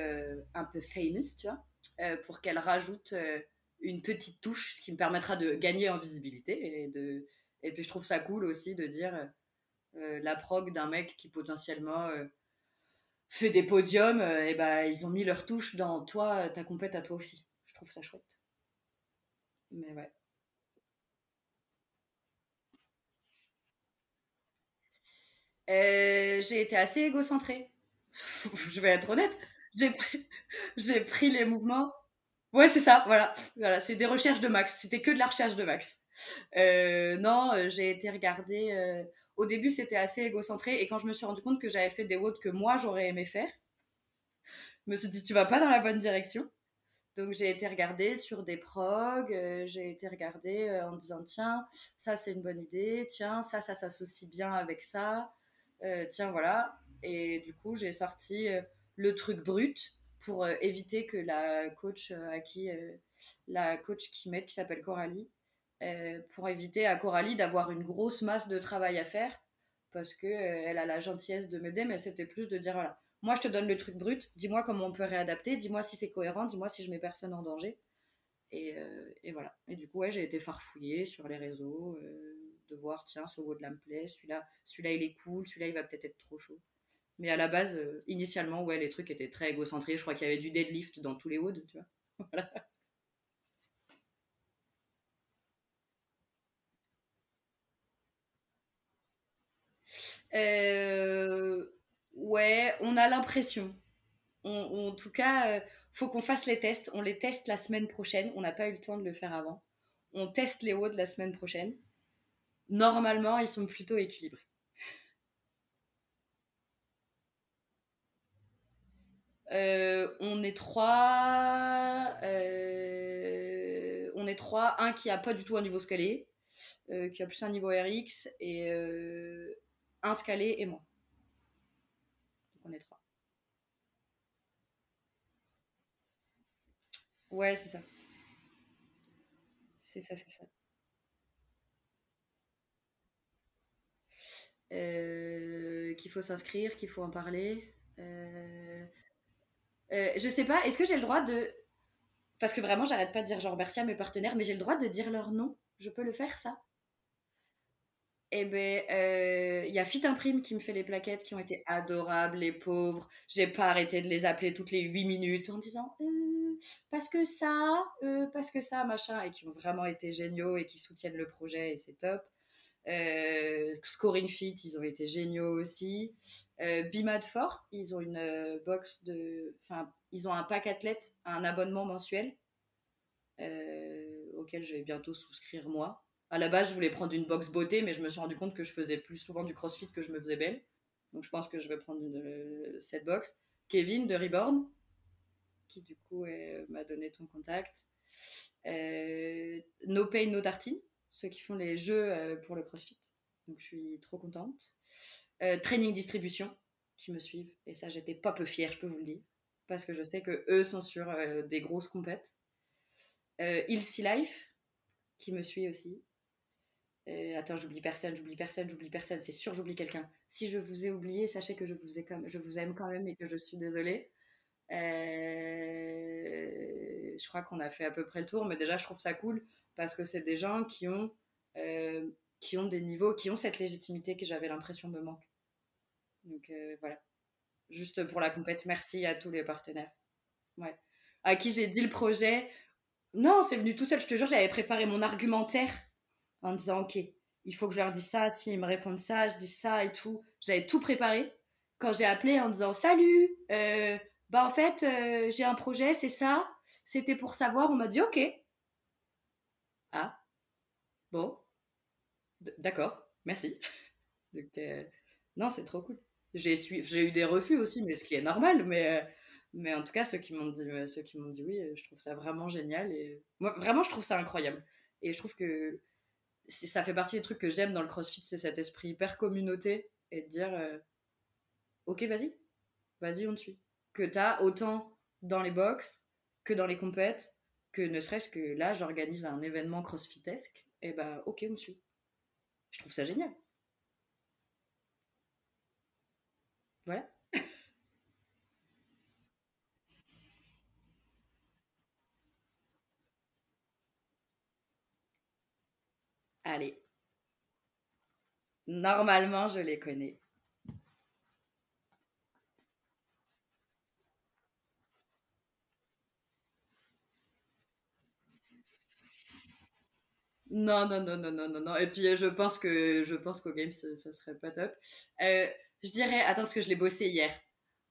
un peu famous, tu vois. Euh, pour qu'elle rajoute euh, une petite touche, ce qui me permettra de gagner en visibilité. Et, de... et puis je trouve ça cool aussi de dire euh, la prog d'un mec qui potentiellement fait des podiums, et ben ils ont mis leur touche dans toi, ta compète à toi aussi. Je trouve ça chouette. Mais ouais. j'ai été assez égocentrée. je vais être honnête. J'ai pris, j'ai pris les mouvements. Ouais, c'est ça, voilà. voilà c'est des recherches de Max. C'était que de la recherche de Max. Euh, non, euh, j'ai été regarder. Euh, au début, c'était assez égocentré. Et quand je me suis rendu compte que j'avais fait des WOD que moi, j'aurais aimé faire, je me suis dit, tu vas pas dans la bonne direction. Donc, j'ai été regarder sur des prog. j'ai été regarder en disant, tiens, ça, c'est une bonne idée. Tiens, ça, ça s'associe bien avec ça. tiens, voilà. Et du coup, j'ai sorti le truc brut pour euh, éviter que la coach euh, à qui euh, la coach qui m'aide qui s'appelle Coralie pour éviter à Coralie d'avoir une grosse masse de travail à faire parce que elle a la gentillesse de m'aider mais c'était plus de dire voilà moi je te donne le truc brut dis-moi comment on peut réadapter dis-moi si c'est cohérent dis-moi si je mets personne en danger. Et, et, voilà. Et du coup ouais j'ai été farfouillée sur les réseaux de voir tiens ce de me plaît celui-là celui-là il est cool celui-là il va peut-être être trop chaud mais à la base, euh, initialement, ouais, les trucs étaient très égocentrés. Je crois qu'il y avait du deadlift dans tous les woods, tu vois. voilà. Euh, ouais, on a l'impression. en tout cas, euh, faut qu'on fasse les tests. On les teste la semaine prochaine. On n'a pas eu le temps de le faire avant. On teste les woods la semaine prochaine. Normalement, ils sont plutôt équilibrés. Euh, on est trois. Euh, on est trois. Un qui a pas du tout un niveau scalé, euh, qui a plus un niveau RX, et un scalé et moi. Donc on est trois. Ouais, c'est ça. C'est ça, c'est ça. qu'il faut s'inscrire, qu'il faut en parler. Euh, je sais pas, est-ce que j'ai le droit de. Parce que vraiment, j'arrête pas de dire genre merci à mes partenaires, mais j'ai le droit de dire leur nom? Je peux le faire, ça? Eh ben, euh, il y a Fit Imprime qui me fait les plaquettes qui ont été adorables, les pauvres. J'ai pas arrêté de les appeler toutes les 8 minutes en disant euh, parce que ça, euh, parce que ça, machin, et qui ont vraiment été géniaux et qui soutiennent le projet et c'est top. Scoring Fit, ils ont été géniaux aussi. Euh, Bimad Fort, ils ont une box de. Enfin, ils ont un pack athlète, un abonnement mensuel auquel je vais bientôt souscrire moi à la base, je voulais prendre une box beauté, mais je me suis rendu compte que je faisais plus souvent du crossfit que je me faisais belle. Donc je pense que je vais prendre euh, cette box. Kevin de Reborn, qui du coup m'a donné ton contact. Euh, no Pain, No Tartine, ceux qui font les jeux euh, pour le crossfit. Donc je suis trop contente. Training Distribution, qui me suivent. Et ça, j'étais pas peu fière, je peux vous le dire. Parce que je sais que eux sont sur des grosses compètes. Ilsi Life, qui me suit aussi. Euh, attends, j'oublie personne, j'oublie personne, j'oublie personne. C'est sûr, j'oublie quelqu'un. Si je vous ai oublié, sachez que je vous, aime quand même et que je suis désolée. Euh, je crois qu'on a fait à peu près le tour, mais déjà, je trouve ça cool parce que c'est des gens qui ont, euh, qui ont des niveaux, qui ont cette légitimité que j'avais l'impression me manque. Donc voilà. Juste pour la compète, merci à tous les partenaires. Ouais. À qui j'ai dit le projet. Non, c'est venu tout seul, je te jure, j'avais préparé mon argumentaire en disant ok, il faut que je leur dise ça, s'ils me répondent ça, je dis ça et tout. J'avais tout préparé. Quand j'ai appelé en disant salut, euh, bah en fait euh, j'ai un projet, c'est ça, c'était pour savoir, on m'a dit ok. Bon, d'accord, merci. Euh, non, c'est trop cool. J'ai eu des refus aussi, mais ce qui est normal, mais mais en tout cas ceux qui m'ont dit ceux qui m'ont dit oui, je trouve ça vraiment génial et moi vraiment je trouve ça incroyable et je trouve que ça fait partie des trucs que j'aime dans le crossfit, c'est cet esprit hyper communauté et de dire euh, ok vas-y, vas-y on te suit. Que t'as autant dans les box que dans les compètes, que ne serait-ce que là j'organise un événement crossfitesque, et bah ok on me suit. Je trouve ça génial. Voilà. Allez, Normalement, je les connais. Non, non, non, non, non, non, non. Et puis euh, je pense que je pense qu'au game, ça, serait pas top. Euh, je dirais, attends, parce que je l'ai bossé hier.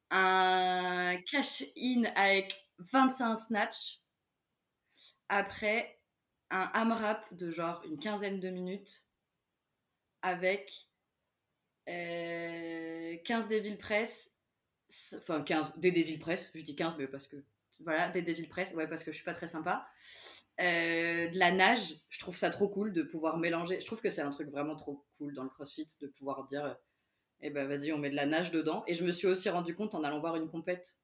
Un cash-in avec 25 snatch. Après, un AMRAP de genre une quinzaine de minutes avec 15 euh, Devil Press, enfin 15, des Devil Press, je dis 15 mais parce que, voilà, des Devil Press, ouais parce que je suis pas très sympa. Euh, de la nage, je trouve ça trop cool de pouvoir mélanger, je trouve que c'est un truc vraiment trop cool dans le CrossFit de pouvoir dire, eh ben vas-y on met de la nage dedans. Et je me suis aussi rendu compte en allant voir une compète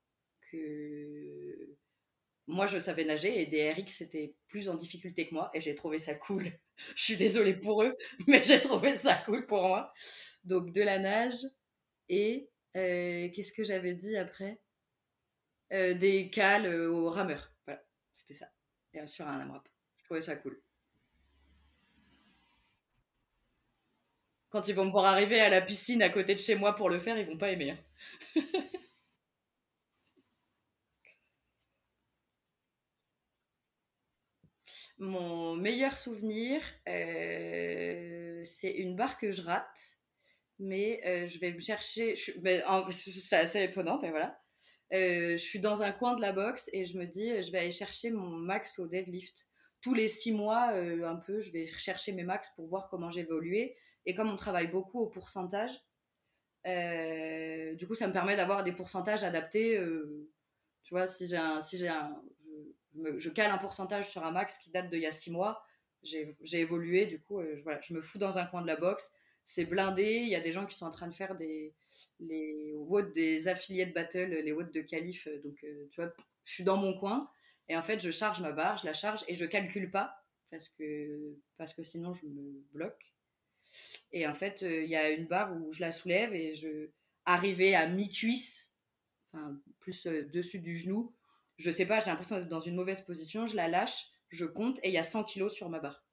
que moi je savais nager et des RX étaient plus en difficulté que moi et j'ai trouvé ça cool. je suis désolée pour eux, mais j'ai trouvé ça cool pour moi. Donc de la nage et euh, qu'est-ce que j'avais dit après? Euh, Des cales au rameur. Voilà, c'était ça. Et sur un AMRAP. Je trouvais ça cool. Quand ils vont me voir arriver à la piscine à côté de chez moi pour le faire, ils vont pas aimer. Hein. Mon meilleur souvenir, euh, c'est une barre que je rate, mais euh, je vais me chercher. Ben, c'est assez étonnant, mais voilà. Euh, je suis dans un coin de la boxe et je me dis, je vais aller chercher mon max au deadlift. Tous les six mois, un peu, je vais chercher mes max pour voir comment j'évolue. Et comme on travaille beaucoup au pourcentage, du coup, ça me permet d'avoir des pourcentages adaptés. tu vois, si j'ai un, si j'ai un, je cale un pourcentage sur un max qui date d'il y a six mois. J'ai évolué, du coup, euh, voilà, je me fous dans un coin de la boxe. C'est blindé. Il y a des gens qui sont en train de faire des les WOD des affiliés de battle, les WOD de qualif. Euh, donc, euh, tu vois, je suis dans mon coin. Et en fait, je charge ma barre, je la charge et je calcule pas parce que, parce que sinon je me bloque. Et en fait, il y a une barre où je la soulève et je arrivais à mi-cuisse, enfin plus dessus du genou, je sais pas, j'ai l'impression d'être dans une mauvaise position, je la lâche, je compte et il y a 100 kilos sur ma barre.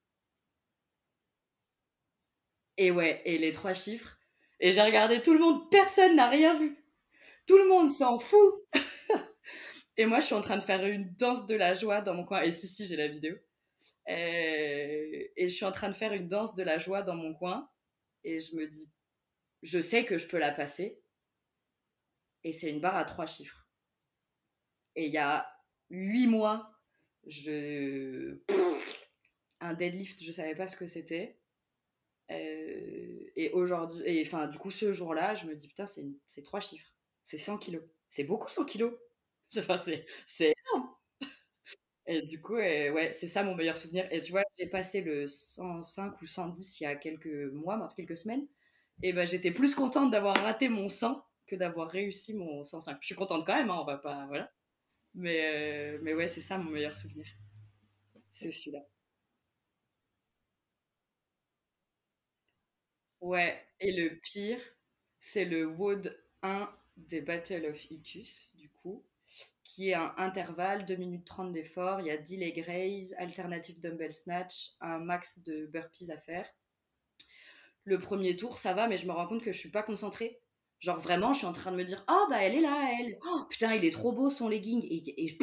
Et ouais, et les trois chiffres. Et j'ai regardé tout le monde, personne n'a rien vu. Tout le monde s'en fout. et moi, je suis en train de faire une danse de la joie dans mon coin. Et si, si, j'ai la vidéo. Et, et je suis en train de faire une danse de la joie dans mon coin. Et je me dis, je sais que je peux la passer. Et c'est une barre à trois chiffres. Et il y a huit mois, je... un deadlift, je savais pas ce que c'était. Euh, et aujourd'hui, et enfin, du coup, ce jour-là, je me dis, putain, c'est trois chiffres. C'est 100 kilos. C'est beaucoup 100 kilos. C'est énorme. Et du coup, ouais, c'est ça mon meilleur souvenir. Et tu vois, j'ai passé le 105 ou 110 il y a quelques mois, quelques semaines. Et ben, j'étais plus contente d'avoir raté mon 100 que d'avoir réussi mon 105. Je suis contente quand même, hein, on va pas. Voilà. Mais, euh, mais ouais, c'est ça mon meilleur souvenir. C'est celui-là. Ouais, et le pire, c'est le WOD 1 des Battle of Itus, du coup, qui est un intervalle, 2 minutes 30 d'effort, il y a 10 leg raise, alternative dumbbell snatch, un max de burpees à faire. Le premier tour, ça va, mais je me rends compte que je suis pas concentrée. Genre vraiment, je suis en train de me dire, oh bah elle est là, elle. Oh putain, il est trop beau son legging. Et,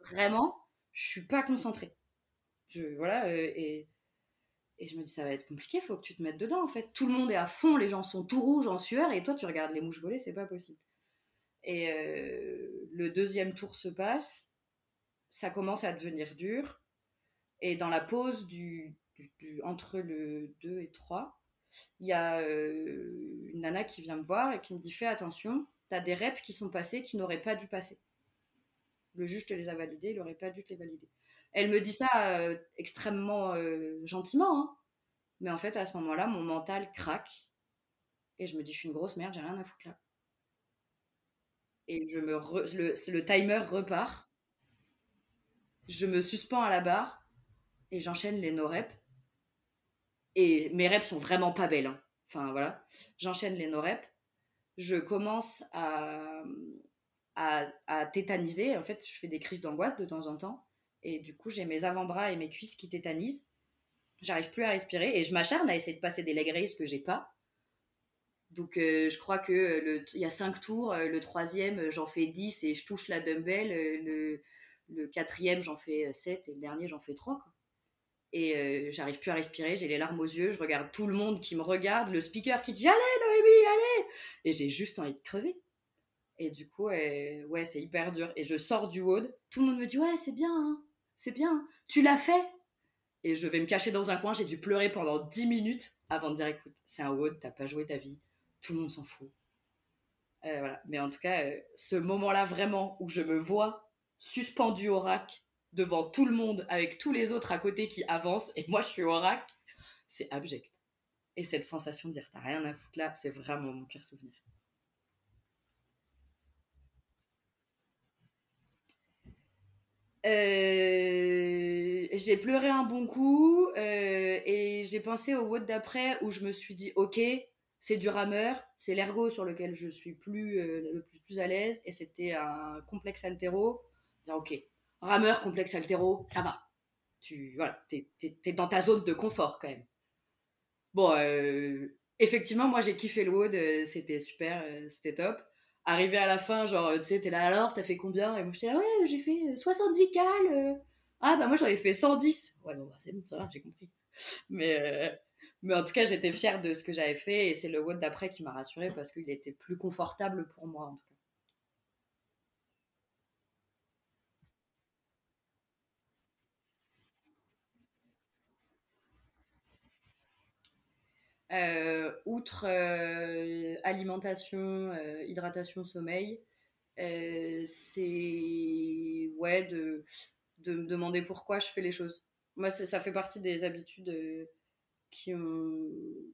vraiment, je suis pas concentrée. Je, voilà, euh, et, et je me dis, ça va être compliqué, faut que tu te mettes dedans en fait. Tout le monde est à fond, les gens sont tout rouges en sueur, et toi tu regardes les mouches voler, c'est pas possible. Et euh, le deuxième tour se passe, ça commence à devenir dur. Et dans la pause du, entre le 2 et 3, il y a euh, une nana qui vient me voir et qui me dit Fais attention, t'as des reps qui sont passés qui n'auraient pas dû passer. Le juge te les a validés, il n'aurait pas dû te les valider. Elle me dit ça euh, extrêmement euh, gentiment, hein. mais en fait, à ce moment-là, mon mental craque et je me dis Je suis une grosse merde, j'ai rien à foutre là. Et je me le, timer repart. Je me suspends à la barre et j'enchaîne les no-reps et mes reps sont vraiment pas belles. Hein. Enfin voilà, j'enchaîne les no-reps. Je commence à, tétaniser. En fait, je fais des crises d'angoisse de temps en temps. Et du coup, j'ai mes avant-bras et mes cuisses qui tétanisent. J'arrive plus à respirer. Et je m'acharne à essayer de passer des leg raises que j'ai pas. Donc, euh, je crois que il y a 5 tours. Euh, le troisième, j'en fais 10 et je touche la dumbbell. Euh, le, quatrième, j'en fais 7 et le dernier, j'en fais 3. Quoi et euh, j'arrive plus à respirer, j'ai les larmes aux yeux, je regarde tout le monde qui me regarde, le speaker qui dit allez Noémie, allez et j'ai juste envie de crever. Et du coup, ouais, c'est hyper dur. Et je sors du WOD, tout le monde me dit ouais, c'est bien, hein, c'est bien, tu l'as fait. Et je vais me cacher dans un coin, j'ai dû pleurer pendant 10 minutes avant de dire écoute, c'est un WOD, t'as pas joué ta vie, tout le monde s'en fout. Euh, voilà. Mais en tout cas, euh, ce moment-là vraiment où je me vois suspendu au rack devant tout le monde avec tous les autres à côté qui avancent et moi je suis au rack, c'est abject. Et cette sensation de dire t'as rien à foutre là, c'est vraiment mon pire souvenir. Euh, j'ai pleuré un bon coup euh, et j'ai pensé au WOD d'après où je me suis dit ok c'est du rameur c'est l'ergo sur lequel je suis plus euh, le plus, à l'aise et c'était un complexe altéro ok rameur, complexe altéro, ça va. Tu, voilà, t'es, es, dans ta zone de confort quand même. Bon, euh, effectivement, moi j'ai kiffé le WOD, c'était super, c'était top. Arrivé à la fin, genre, tu sais, t'es là alors, t'as fait combien? Et moi j'étais là, ouais, j'ai fait 70 cal. Ah bah moi ai fait 110. Ouais, bon, bah, c'est bon, ça va, j'ai compris. Mais, mais en tout cas, j'étais fière de ce que j'avais fait et c'est le WOD d'après qui m'a rassurée parce qu'il était plus confortable pour moi en tout cas. Euh, outre euh, alimentation, euh, hydratation, sommeil, c'est ouais, de, de me demander pourquoi je fais les choses. Moi, ça fait partie des habitudes qui, ont,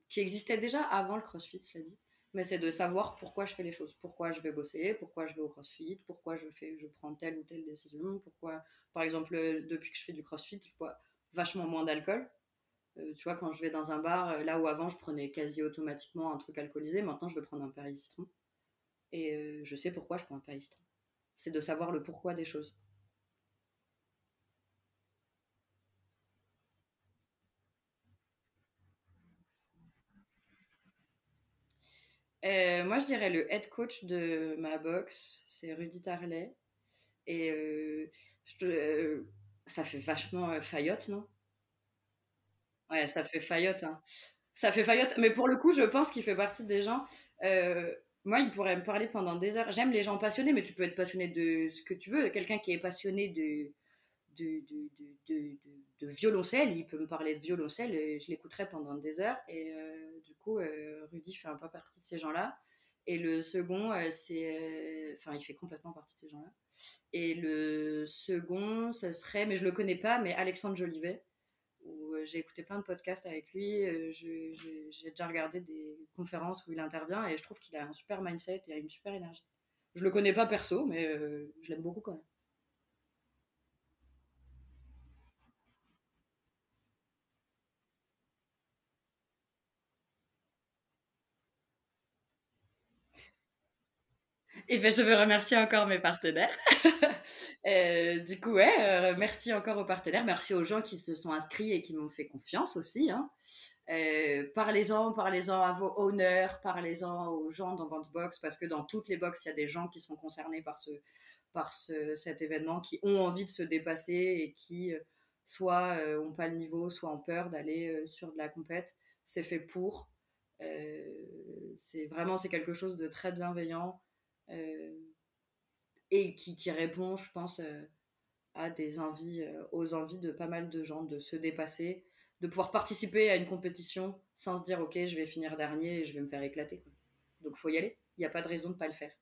qui existaient déjà avant le crossfit, cela dit. Mais c'est de savoir pourquoi je fais les choses, pourquoi je vais bosser, pourquoi je vais au crossfit, pourquoi je, fais, je prends telle ou telle décision, pourquoi, par exemple, depuis que je fais du crossfit, je bois vachement moins d'alcool euh, tu vois, quand je vais dans un bar, euh, là où avant je prenais quasi automatiquement un truc alcoolisé, maintenant je vais prendre un Paris citron. Et euh, je sais pourquoi je prends un Paris citron. C'est de savoir le pourquoi des choses. Euh, moi, je dirais le head coach de ma box, c'est Rudy Tarlet. Et euh, euh, ça fait vachement faillotte, non? Ouais, ça fait faillotte, hein. Ça fait faillotte. Mais pour le coup, je pense qu'il fait partie des gens. moi, il pourrait me parler pendant des heures. J'aime les gens passionnés, mais tu peux être passionné de ce que tu veux. Quelqu'un qui est passionné de, de, de, de, violoncelle, il peut me parler de violoncelle et je l'écouterai pendant des heures. Et du coup, euh, Rudy fait un peu partie de ces gens-là. Et le second, euh, c'est. euh, Enfin, il fait complètement partie de ces gens-là. Et le second, ce serait, mais je le connais pas, mais Alexandre Jolivet, où euh, j'ai écouté plein de podcasts avec lui. J'ai déjà regardé des conférences où il intervient et je trouve qu'il a un super mindset et une super énergie. Je le connais pas perso, mais je l'aime beaucoup quand même. Et ben, je veux remercier encore mes partenaires. Euh, du coup, ouais, euh, merci encore aux partenaires, merci aux gens qui se sont inscrits et qui m'ont fait confiance aussi. hein. Euh, parlez-en, parlez-en à vos owners, parlez-en aux gens dans votre box, parce que dans toutes les box, il y a des gens qui sont concernés par, ce, par ce, cet événement, qui ont envie de se dépasser et qui soit euh, ont pas le niveau, soit ont peur d'aller sur de la compète. C'est fait pour. C'est vraiment c'est quelque chose de très bienveillant et qui, répond, je pense, euh, à des envies, euh, aux envies de pas mal de gens de se dépasser, de pouvoir participer à une compétition sans se dire ok je vais finir dernier et je vais me faire éclater. Donc faut y aller. Il n'y a pas de raison de pas le faire.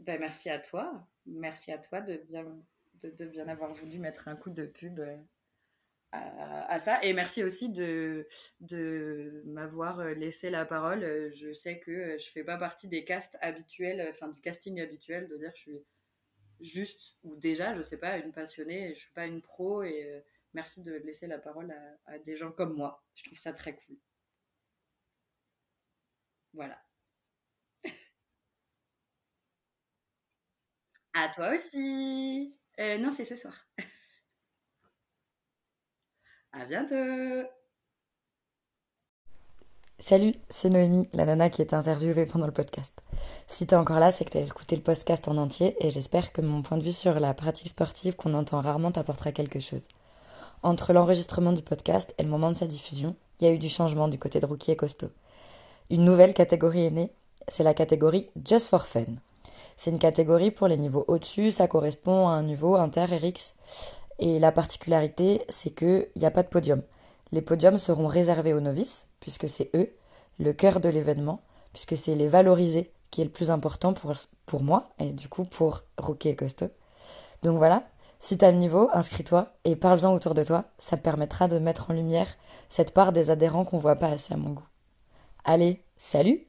Ben, merci à toi. Merci à toi de bien, de, bien avoir voulu mettre un coup de pub euh, à, ça. Et merci aussi de, de m'avoir euh, laissé la parole. Euh, Je sais que euh, je fais pas partie des castes habituels, enfin du casting habituel, de dire que je suis juste, ou déjà, je sais pas, une passionnée, je suis pas une pro et merci de laisser la parole à, des gens comme moi. Je trouve ça très cool. Voilà. À toi aussi. Non, c'est ce soir. À bientôt. Salut, c'est Noémie, la nana qui est interviewée pendant le podcast. Si t'es encore là, c'est que t'as écouté le podcast en entier et j'espère que mon point de vue sur la pratique sportive qu'on entend rarement t'apportera quelque chose. Entre l'enregistrement du podcast et le moment de sa diffusion, il y a eu du changement du côté de Rookie et Costaud. Une nouvelle catégorie est née, c'est la catégorie Just for Fun. C'est une catégorie pour les niveaux au-dessus, ça correspond à un niveau inter RX. Et la particularité, c'est qu'il n'y a pas de podium. Les podiums seront réservés aux novices, puisque c'est eux, le cœur de l'événement, puisque c'est les valoriser qui est le plus important pour, moi, et du coup pour Rookie et Costaud. Donc voilà, si t'as le niveau, inscris-toi et parle-en autour de toi, ça permettra de mettre en lumière cette part des adhérents qu'on voit pas assez à mon goût. Allez, salut